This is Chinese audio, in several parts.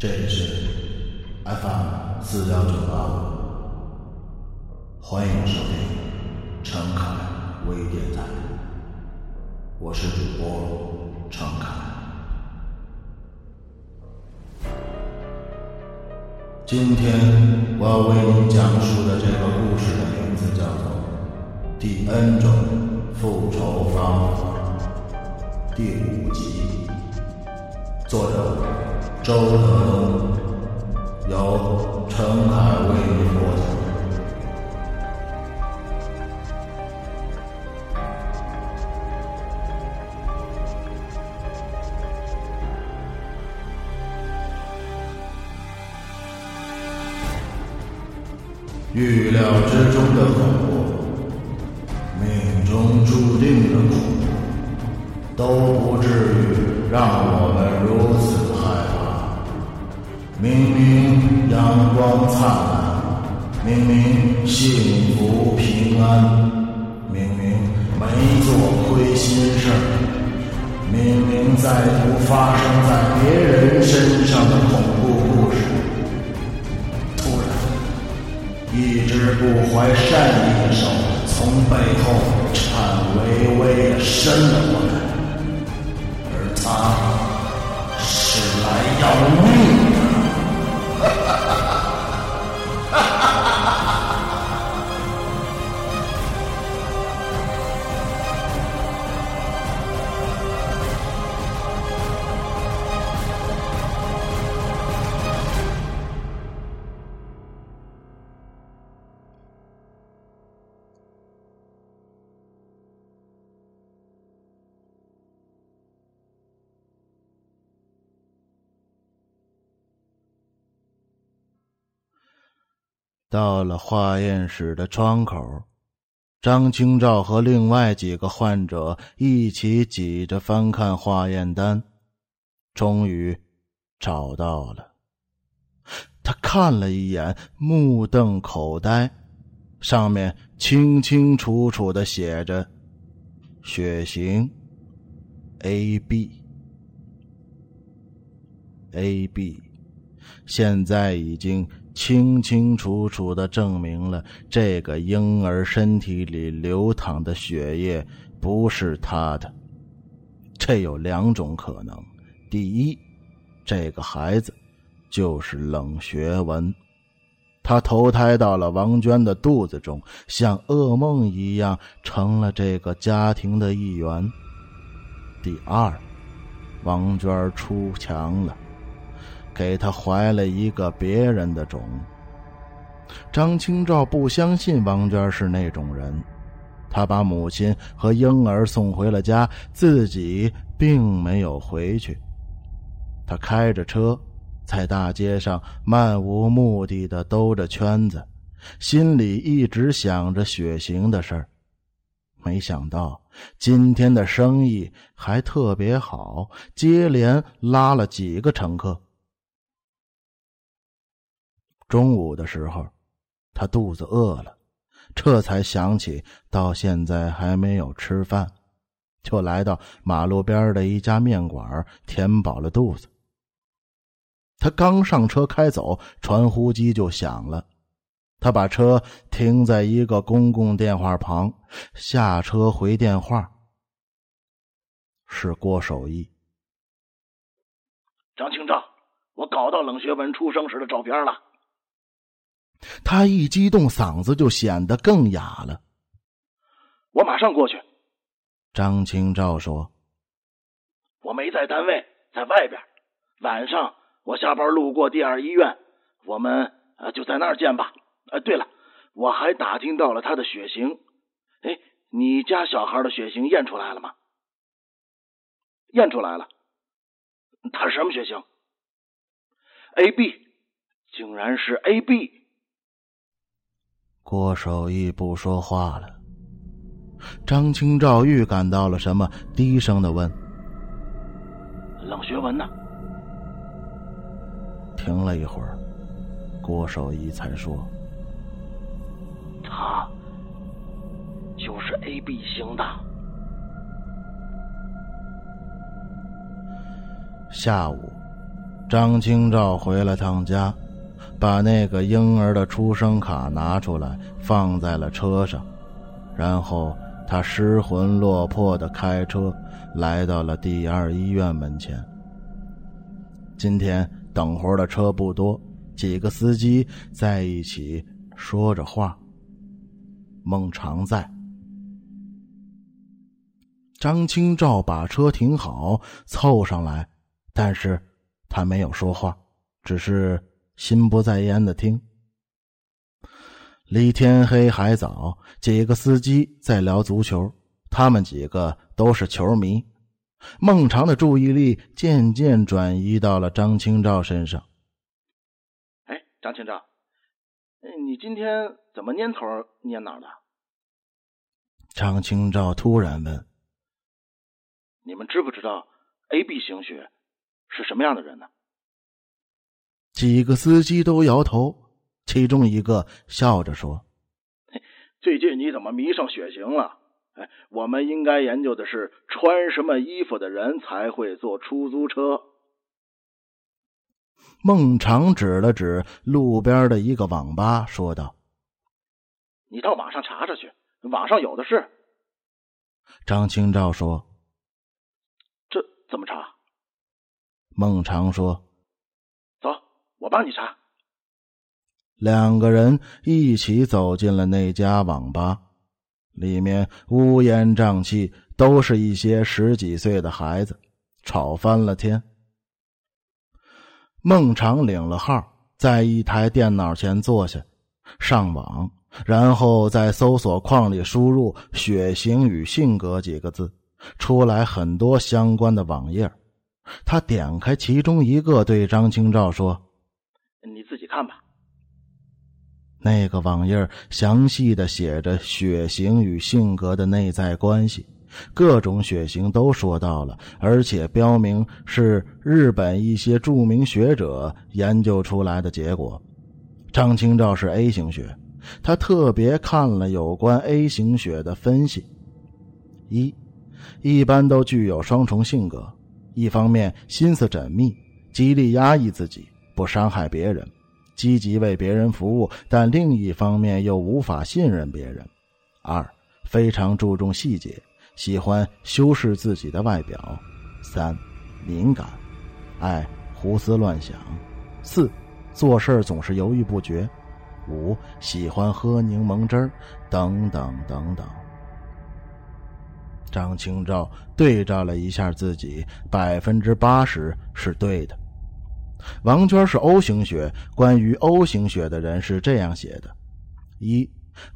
这里是 FM 四幺九八。五，欢迎收听陈凯微电台，我是主播陈凯。今天我要为您讲述的这个故事的名字叫做《第 N 种复仇方法》第五集，作者周德东，由陈凯为您播讲。预料之中的灿烂，明明幸福平安，明明没做亏心事儿，明明在读发生在别人身上的恐怖故事。突然，一只不怀善意的手从背后颤巍巍的伸了过来，而他是来要命的。到了化验室的窗口，张清照和另外几个患者一起挤着翻看化验单，终于找到了。他看了一眼，目瞪口呆，上面清清楚楚的写着：血型 AB。AB，现在已经清清楚楚的证明了这个婴儿身体里流淌的血液不是他的。这有两种可能：第一，这个孩子就是冷学文，他投胎到了王娟的肚子中，像噩梦一样成了这个家庭的一员；第二，王娟出墙了。给他怀了一个别人的种。张清照不相信王娟是那种人，他把母亲和婴儿送回了家，自己并没有回去。他开着车，在大街上漫无目的的兜着圈子，心里一直想着血型的事儿。没想到今天的生意还特别好，接连拉了几个乘客。中午的时候，他肚子饿了，这才想起到现在还没有吃饭，就来到马路边的一家面馆填饱了肚子。他刚上车开走，传呼机就响了。他把车停在一个公共电话旁，下车回电话。是郭守义。张清照，我搞到冷学文出生时的照片了。他一激动，嗓子就显得更哑了。我马上过去。张清照说：“我没在单位，在外边。晚上我下班路过第二医院，我们呃就在那儿见吧。呃，对了，我还打听到了他的血型。哎，你家小孩的血型验出来了吗？验出来了。他是什么血型？AB，竟然是 AB。”郭守义不说话了。张清照预感到了什么，低声的问：“冷学文呢？”停了一会儿，郭守义才说：“他就是 AB 型的。”下午，张清照回了趟家，把那个婴儿的出生卡拿出来放在了车上，然后他失魂落魄的开车来到了第二医院门前。今天等活的车不多，几个司机在一起说着话。孟常在，张清照把车停好，凑上来，但是。他没有说话，只是心不在焉的听。离天黑还早，几个司机在聊足球，他们几个都是球迷。孟尝的注意力渐渐转移到了张清照身上。哎，张清照，你今天怎么蔫头蔫脑的？张清照突然问：“你们知不知道 A B 型血？”是什么样的人呢？几个司机都摇头，其中一个笑着说：“最近你怎么迷上血型了？哎，我们应该研究的是穿什么衣服的人才会坐出租车。”孟尝指了指路边的一个网吧，说道：“你到网上查查去，网上有的是。”张清照说：“这怎么查？”孟尝说：“走，我帮你查。”两个人一起走进了那家网吧，里面乌烟瘴气，都是一些十几岁的孩子，吵翻了天。孟尝领了号，在一台电脑前坐下，上网，然后在搜索框里输入“血型与性格”几个字，出来很多相关的网页。他点开其中一个，对张清照说：“你自己看吧。”那个网页详细的写着血型与性格的内在关系，各种血型都说到了，而且标明是日本一些著名学者研究出来的结果。张清照是 A 型血，他特别看了有关 A 型血的分析：一，一般都具有双重性格。一方面心思缜密，极力压抑自己，不伤害别人，积极为别人服务；但另一方面又无法信任别人。二，非常注重细节，喜欢修饰自己的外表。三，敏感，爱胡思乱想。四，做事总是犹豫不决。五，喜欢喝柠檬汁儿，等等等等。张清照对照了一下自己，百分之八十是对的。王娟是 O 型血，关于 O 型血的人是这样写的：一、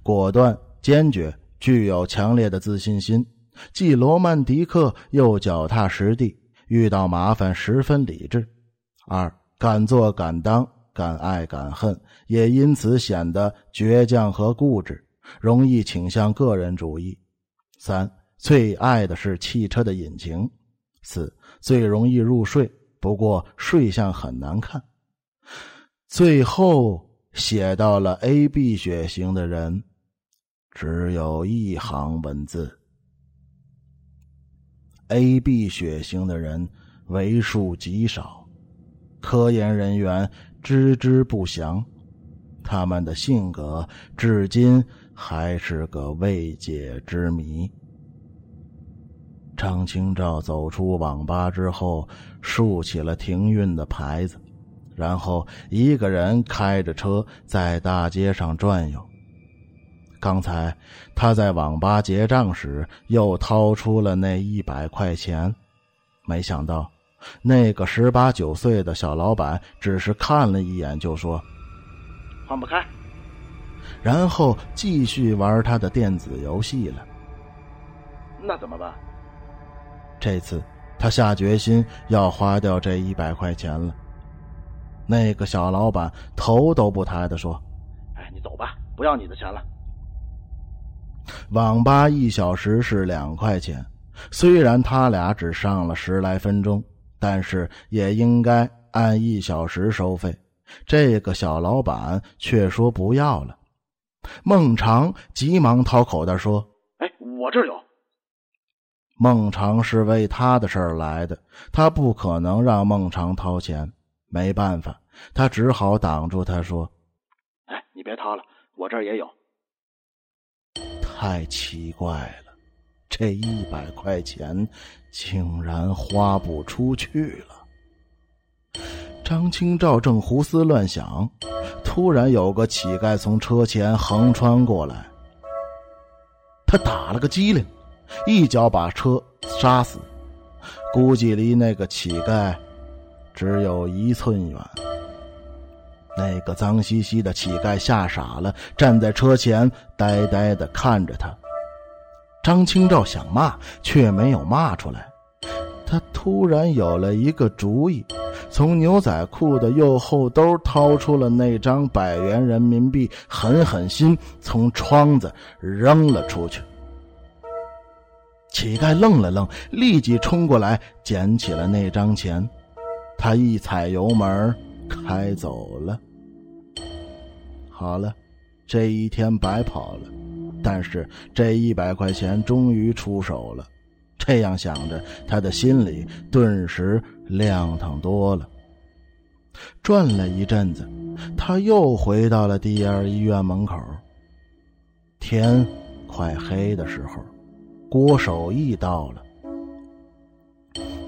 果断坚决，具有强烈的自信心，既罗曼蒂克又脚踏实地，遇到麻烦十分理智；二、敢做敢当，敢爱敢恨，也因此显得倔强和固执，容易倾向个人主义；三。最爱的是汽车的引擎，四最容易入睡，不过睡相很难看。最后写到了 A B 血型的人，只有一行文字：A B 血型的人为数极少，科研人员知之不详，他们的性格至今还是个未解之谜。张清照走出网吧之后，竖起了停运的牌子，然后一个人开着车在大街上转悠。刚才他在网吧结账时，又掏出了那一百块钱，没想到那个十八九岁的小老板只是看了一眼就说：“换不开。”然后继续玩他的电子游戏了。那怎么办？这次他下决心要花掉这一百块钱了。那个小老板头都不抬的说：“哎，你走吧，不要你的钱了。”网吧一小时是两块钱，虽然他俩只上了十来分钟，但是也应该按一小时收费。这个小老板却说不要了。孟尝急忙掏口袋说：“哎，我这有。”孟尝是为他的事儿来的，他不可能让孟尝掏钱。没办法，他只好挡住他说：“哎，你别掏了，我这儿也有。”太奇怪了，这一百块钱竟然花不出去了。张清照正胡思乱想，突然有个乞丐从车前横穿过来，他打了个激灵，一脚把车刹死，估计离那个乞丐只有一寸远。那个脏兮兮的乞丐吓傻了，站在车前呆呆的看着他。张清照想骂，却没有骂出来。他突然有了一个主意，从牛仔裤的右后兜掏出了那张百元人民币，狠狠心从窗子扔了出去。乞丐愣了愣，立即冲过来捡起了那张钱。他一踩油门。开走了。好了，这一天白跑了，但是这一百块钱终于出手了。这样想着，他的心里顿时亮堂多了。转了一阵子，他又回到了第二医院门口。天快黑的时候，郭守义到了，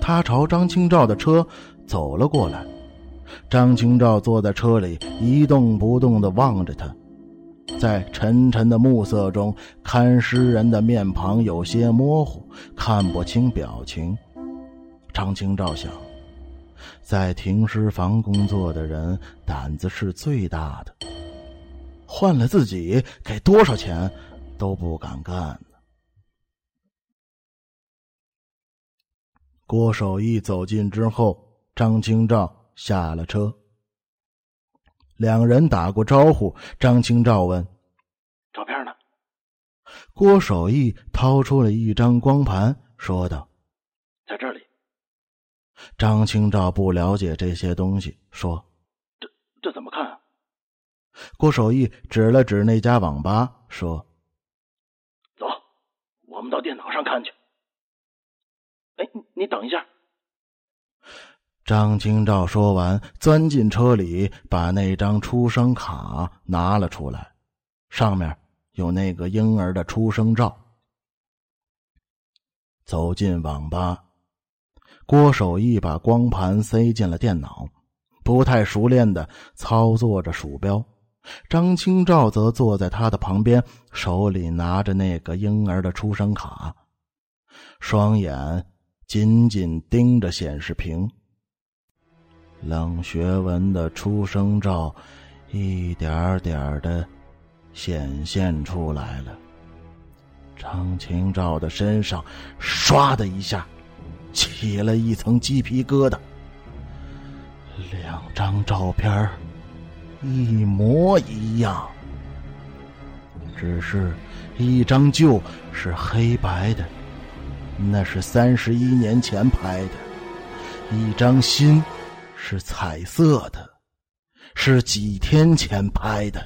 他朝张清照的车走了过来。张清照坐在车里一动不动的望着他，在沉沉的暮色中，看尸人的面庞有些模糊，看不清表情。张清照想，在停尸房工作的人胆子是最大的，换了自己，给多少钱都不敢干郭守义走近之后，张清照。下了车，两人打过招呼。张清照问：“照片呢？”郭守义掏出了一张光盘，说道：“在这里。”张清照不了解这些东西，说：“这这怎么看？”啊？”郭守义指了指那家网吧，说：“走，我们到电脑上看去。”哎，你等一下。张清照说完，钻进车里，把那张出生卡拿了出来，上面有那个婴儿的出生照。走进网吧，郭守义把光盘塞进了电脑，不太熟练的操作着鼠标。张清照则坐在他的旁边，手里拿着那个婴儿的出生卡，双眼紧紧盯着显示屏。冷学文的出生照，一点点的显现出来了。张清照的身上唰的一下起了一层鸡皮疙瘩。两张照片一模一样，只是一张旧是黑白的，那是三十一年前拍的；一张新。是彩色的，是几天前拍的。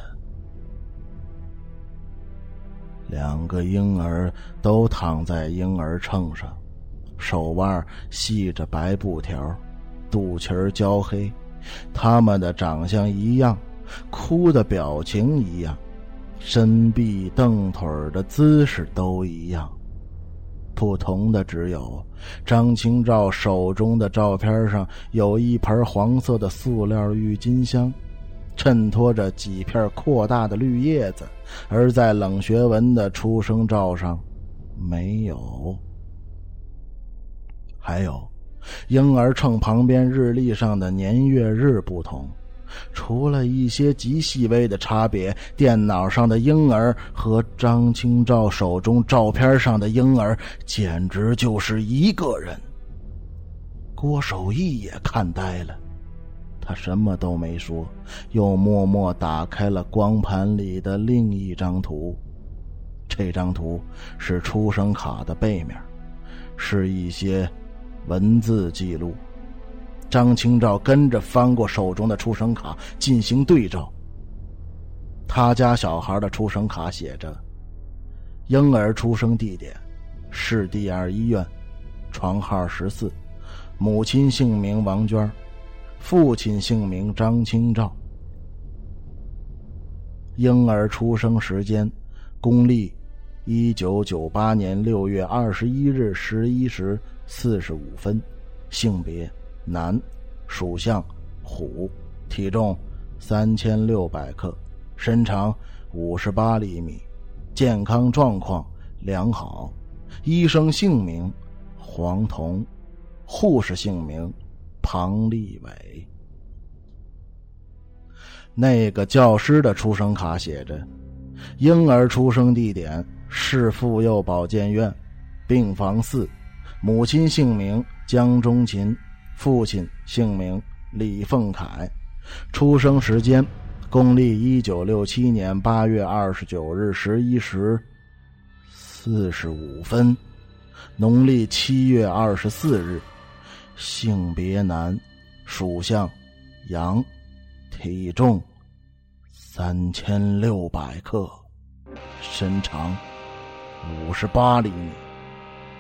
两个婴儿都躺在婴儿秤上，手腕系着白布条，肚脐儿焦黑。他们的长相一样，哭的表情一样，伸臂蹬腿的姿势都一样。不同的只有，张清照手中的照片上有一盆黄色的塑料郁金香，衬托着几片扩大的绿叶子；而在冷学文的出生照上，没有。还有，婴儿秤旁边日历上的年月日不同。除了一些极细微的差别，电脑上的婴儿和张清照手中照片上的婴儿简直就是一个人。郭守义也看呆了，他什么都没说，又默默打开了光盘里的另一张图。这张图是出生卡的背面，是一些文字记录。张清照跟着翻过手中的出生卡进行对照。他家小孩的出生卡写着：“婴儿出生地点市第二医院，床号十四，母亲姓名王娟，父亲姓名张清照。婴儿出生时间，公历一九九八年六月二十一日十一时四十五分，性别男，属相虎，体重三千六百克，身长五十八厘米，健康状况良好。医生姓名黄彤，护士姓名庞立伟。那个教师的出生卡写着：婴儿出生地点市妇幼保健院病房四，母亲姓名江中琴，父亲姓名李凤凯，出生时间公历一九六七年八月二十九日十一时四十五分，农历七月二十四日，性别男，属相羊。体重三千六百克，身长五十八厘米，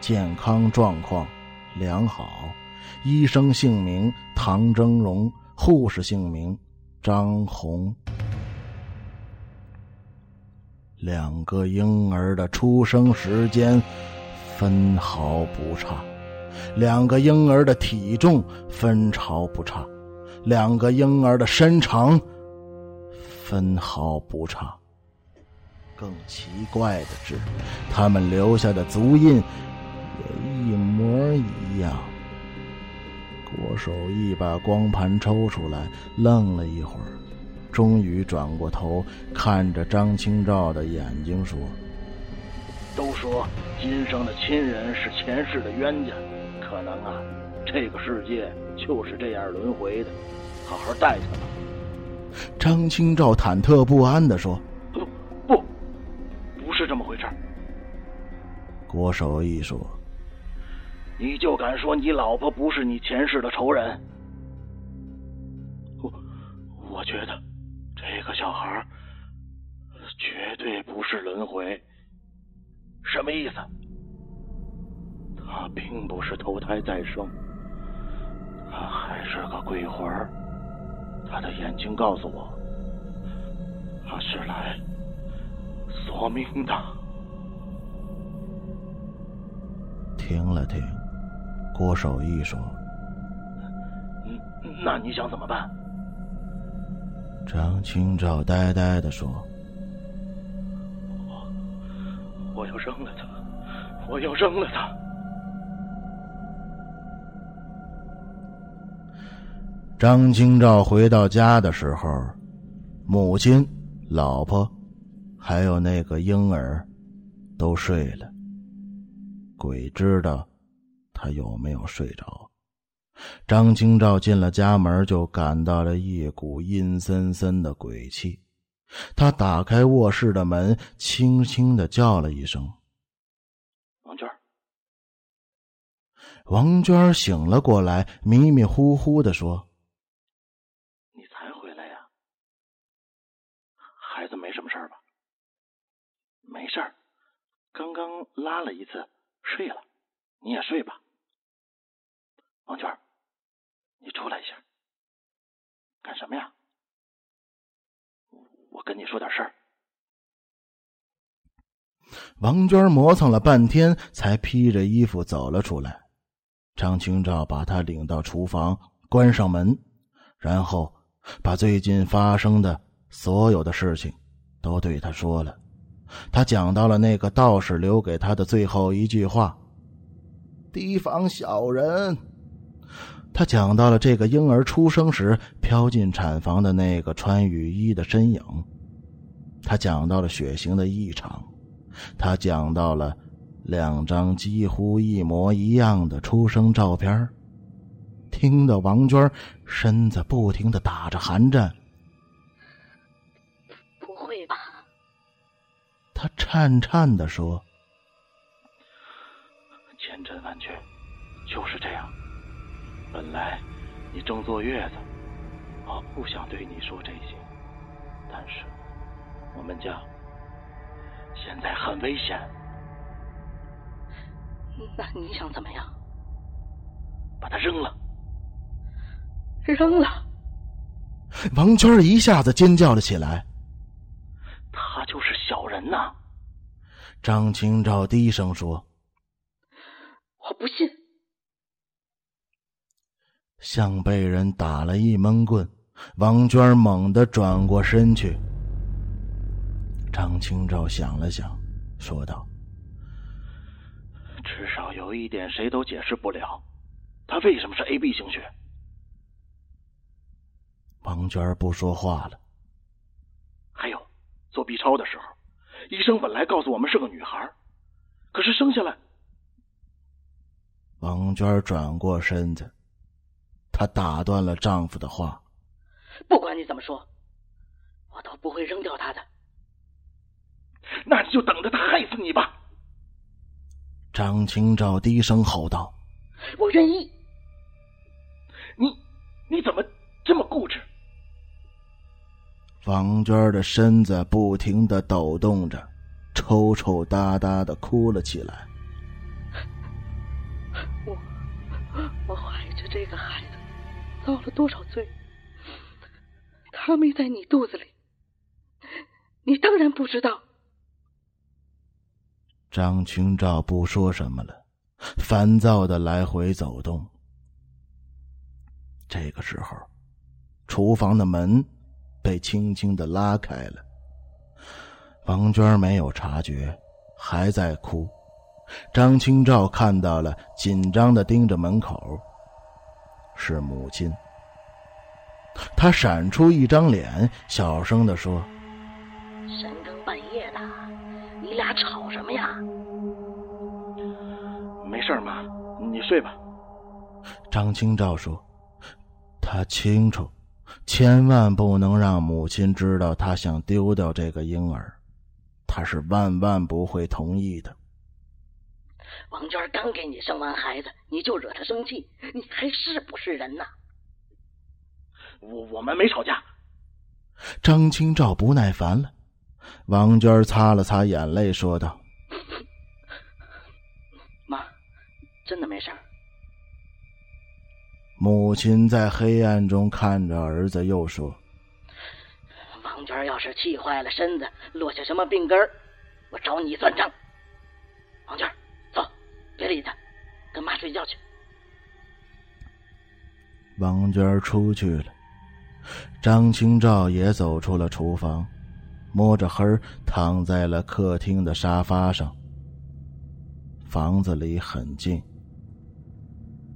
健康状况良好。医生姓名唐峥嵘，护士姓名张红。两个婴儿的出生时间分毫不差，两个婴儿的体重分毫不差。两个婴儿的身长分毫不差。更奇怪的是，他们留下的足印也一模一样。郭守义把光盘抽出来，愣了一会儿，终于转过头，看着张清照的眼睛说：“都说今生的亲人是前世的冤家，可能啊。”这个世界就是这样轮回的，好好待他吧。张清照忐忑不安的说：“不，不，不是这么回事。”郭守义说：“你就敢说你老婆不是你前世的仇人？我，我觉得这个小孩绝对不是轮回。什么意思？他并不是投胎再生。”他还是个鬼魂他的眼睛告诉我，他是来索命的。停了停，郭守义说：“嗯，那你想怎么办？”张清照呆呆的说：“我我要扔了他，我要扔了他。”张清照回到家的时候，母亲、老婆，还有那个婴儿，都睡了。鬼知道他有没有睡着。张清照进了家门，就感到了一股阴森森的鬼气。他打开卧室的门，轻轻的叫了一声：“王娟。”王娟醒了过来，迷迷糊糊的说。你才回来呀？孩子没什么事儿，刚刚拉了一次，睡了，你也睡吧。王娟，你出来一下，干什么呀？我跟你说点事儿。王娟磨蹭了半天，才披着衣服走了出来。张清照把她领到厨房，关上门，然后把最近发生的所有的事情都对她说了。他讲到了那个道士留给他的最后一句话：“提防小人。”他讲到了这个婴儿出生时飘进产房的那个穿雨衣的身影。他讲到了血型的异常。他讲到了两张几乎一模一样的出生照片。听得王娟身子不停的打着寒战。他颤颤的说：“千真万确，就是这样。本来你正坐月子，我不想对你说这些，但是我们家现在很危险。那你想怎么样？把他扔了。扔了。王娟一下子尖叫了起来。他就是小人呐！张清照低声说：“我不信。”像被人打了一闷棍，王娟猛地转过身去。张清照想了想，说道：“至少有一点，谁都解释不了，他为什么是 A B 型血。”王娟不说话了。还有，做 B 超的时候，医生本来告诉我们是个女孩，可是生下来……王娟转过身子，她打断了丈夫的话：“不管你怎么说，我都不会扔掉他的。”那你就等着他害死你吧！张清照低声吼道：“我愿意。”你你怎么这么固执？王娟的身子不停的抖动着，抽抽搭搭的哭了起来。我我怀着这个孩子遭了多少罪？他没在你肚子里，你当然不知道。张清照不说什么了，烦躁的来回走动。这个时候，厨房的门被轻轻的拉开了。王娟没有察觉，还在哭。张清照看到了，紧张的盯着门口。是母亲。他闪出一张脸，小声的说：“深更半夜的，你俩吵什么呀？”没事，妈，你睡吧。张清照说：“他清楚，千万不能让母亲知道他想丢掉这个婴儿，他是万万不会同意的。”王娟刚给你生完孩子，你就惹她生气，你还是不是人呐？我我们没吵架。张清照不耐烦了，王娟擦了擦眼泪，说道。妈真的没事。母亲在黑暗中看着儿子，又说：“王娟要是气坏了身子，落下什么病根我找你算账。”王娟，走，别理他，跟妈睡觉去。王娟出去了，张清照也走出了厨房，摸着黑躺在了客厅的沙发上。房子里很静。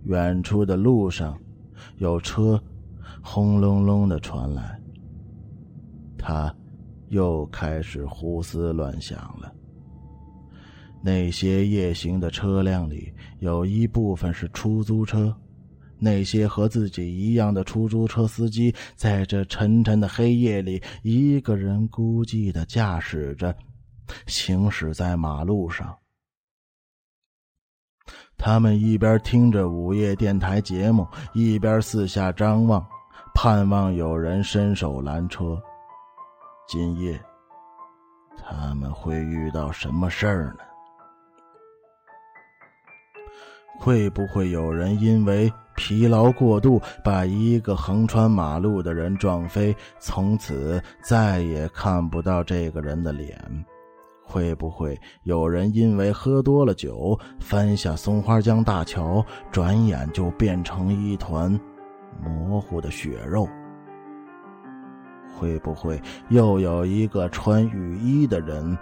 远处的路上，有车轰隆隆的传来。他又开始胡思乱想了。那些夜行的车辆里，有一部分是出租车。那些和自己一样的出租车司机，在这沉沉的黑夜里，一个人孤寂的驾驶着，行驶在马路上。他们一边听着午夜电台节目，一边四下张望，盼望有人伸手拦车。今夜，他们会遇到什么事儿呢？会不会有人因为疲劳过度，把一个横穿马路的人撞飞，从此再也看不到这个人的脸？会不会有人因为喝多了酒，翻下松花江大桥，转眼就变成一团模糊的血肉？会不会又有一个穿雨衣的人，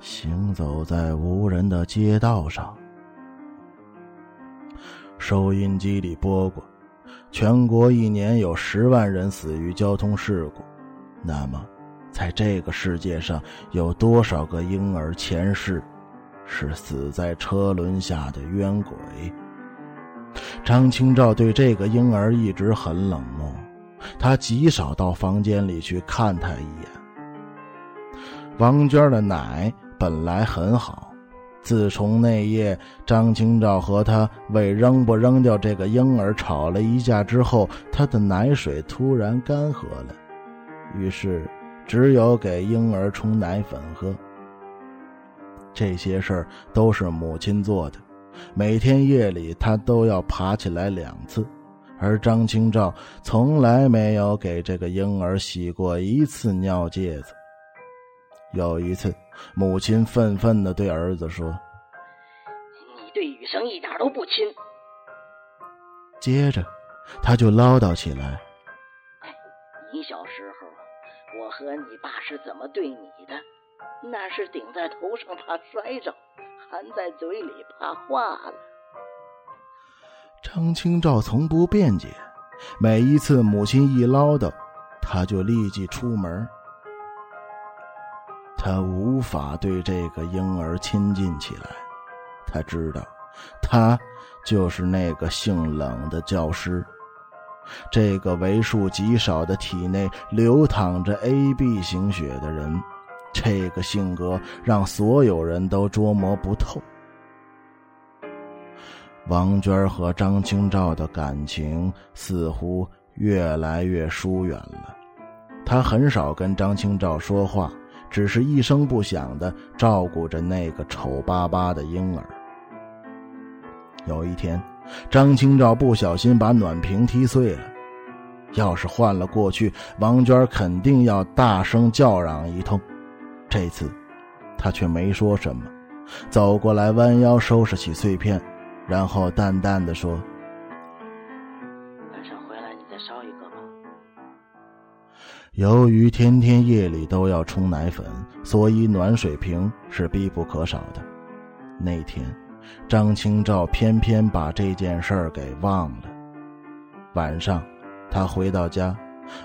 行走在无人的街道上？收音机里播过，全国一年有十万人死于交通事故，那么？在这个世界上，有多少个婴儿前世是死在车轮下的冤鬼？张清照对这个婴儿一直很冷漠，他极少到房间里去看他一眼。王娟的奶本来很好，自从那夜张清照和他为扔不扔掉这个婴儿吵了一架之后，他的奶水突然干涸了，于是。只有给婴儿冲奶粉喝。这些事儿都是母亲做的，每天夜里她都要爬起来两次，而张清照从来没有给这个婴儿洗过一次尿介子。有一次，母亲愤愤的对儿子说：“你对雨生一点都不亲。”接着，他就唠叨起来：“你小时候，我和你爸是怎么对你的？那是顶在头上怕摔着，含在嘴里怕化了。”张清照从不辩解，每一次母亲一唠叨，他就立即出门。他无法对这个婴儿亲近起来，他知道，他就是那个姓冷的教师。这个为数极少的体内流淌着 AB 型血的人，这个性格让所有人都捉摸不透。王娟和张清照的感情似乎越来越疏远了。她很少跟张清照说话，只是一声不响的照顾着那个丑巴巴的婴儿。有一天，张清照不小心把暖瓶踢碎了。要是换了过去，王娟肯定要大声叫嚷一通。这次，她却没说什么，走过来弯腰收拾起碎片。然后淡淡的说：“由于天天夜里都要冲奶粉，所以暖水瓶是必不可少的。那天，张清照偏偏把这件事儿给忘了。晚上，他回到家，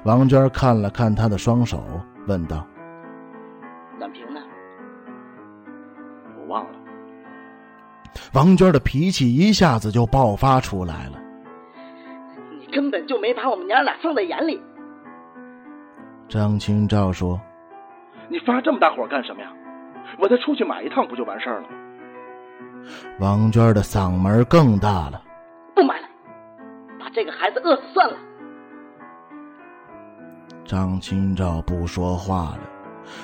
王娟看了看他的双手，问道：“暖瓶呢？”我忘了。王娟的脾气一下子就爆发出来了。你根本就没把我们娘俩放在眼里。张清照说：“你发这么大火干什么呀？我再出去买一趟不就完事儿了？”王娟的嗓门更大了：“不买了，把这个孩子饿死算了。”张清照不说话了，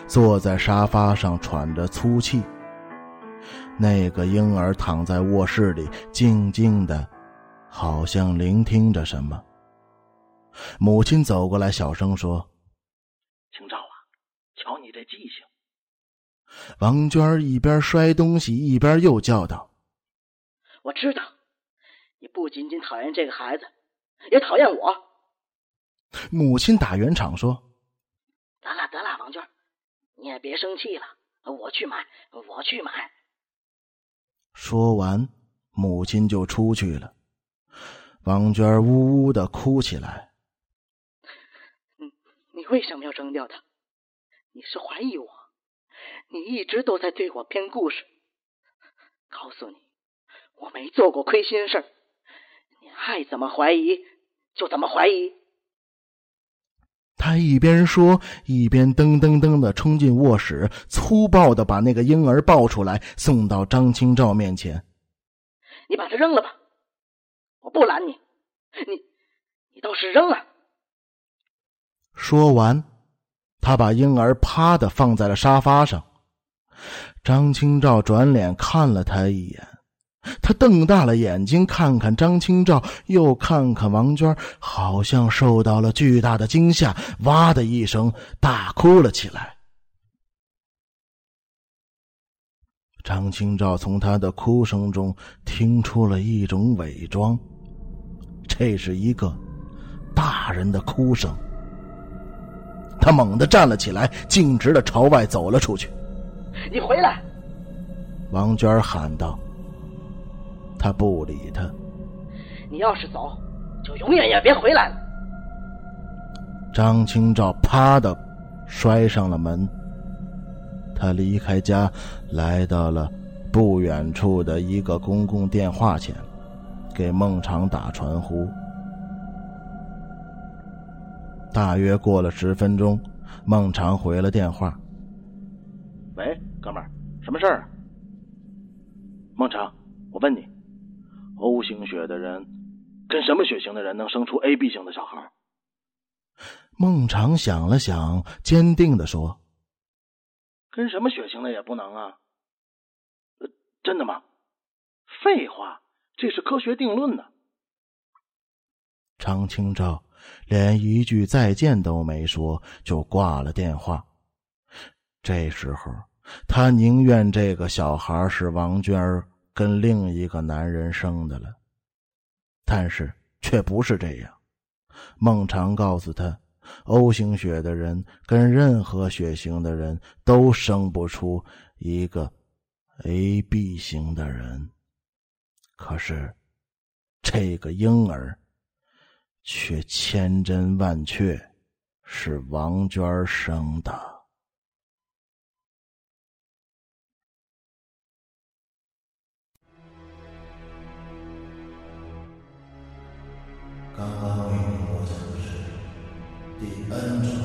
坐在沙发上喘着粗气。那个婴儿躺在卧室里，静静的，好像聆听着什么。母亲走过来，小声说：“清照啊，这记性。”王娟一边摔东西，一边又叫道：“我知道，你不仅仅讨厌这个孩子，也讨厌我。”母亲打圆场说：“得了得了，王娟，你也别生气了，我去买，我去买。”说完，母亲就出去了。王娟呜呜的哭起来。你你为什么要扔掉他？你是怀疑我？你一直都在对我编故事。告诉你，我没做过亏心事你爱怎么怀疑就怎么怀疑。他一边说，一边噔噔噔的冲进卧室，粗暴的把那个婴儿抱出来，送到张清照面前。你把他扔了吧，我不拦你。你，你倒是扔了。说完，他把婴儿啪的放在了沙发上。张清照转脸看了他一眼。他瞪大了眼睛，看看张清照，又看看王娟，好像受到了巨大的惊吓，哇的一声大哭了起来。张清照从他的哭声中听出了一种伪装，这是一个大人的哭声。他猛地站了起来，径直的朝外走了出去。“你回来！”王娟喊道。他不理他。你要是走，就永远也别回来了。张清照啪的摔上了门。他离开家，来到了不远处的一个公共电话前，给孟尝打传呼。大约过了十分钟，孟尝回了电话：“喂，哥们儿，什么事儿？孟尝，我问你。” O 型血的人跟什么血型的人能生出 AB 型的小孩？孟尝想了想，坚定的说：“跟什么血型的也不能啊！真的吗？废话，这是科学定论呢。”常清照连一句再见都没说，就挂了电话。这时候，他宁愿这个小孩是王娟儿跟另一个男人生的了，但是却不是这样。孟尝告诉他，O 型血的人跟任何血型的人都生不出一个 AB 型的人。可是，这个婴儿却千真万确是王娟生的。刚刚为你播讲的是第 N 章。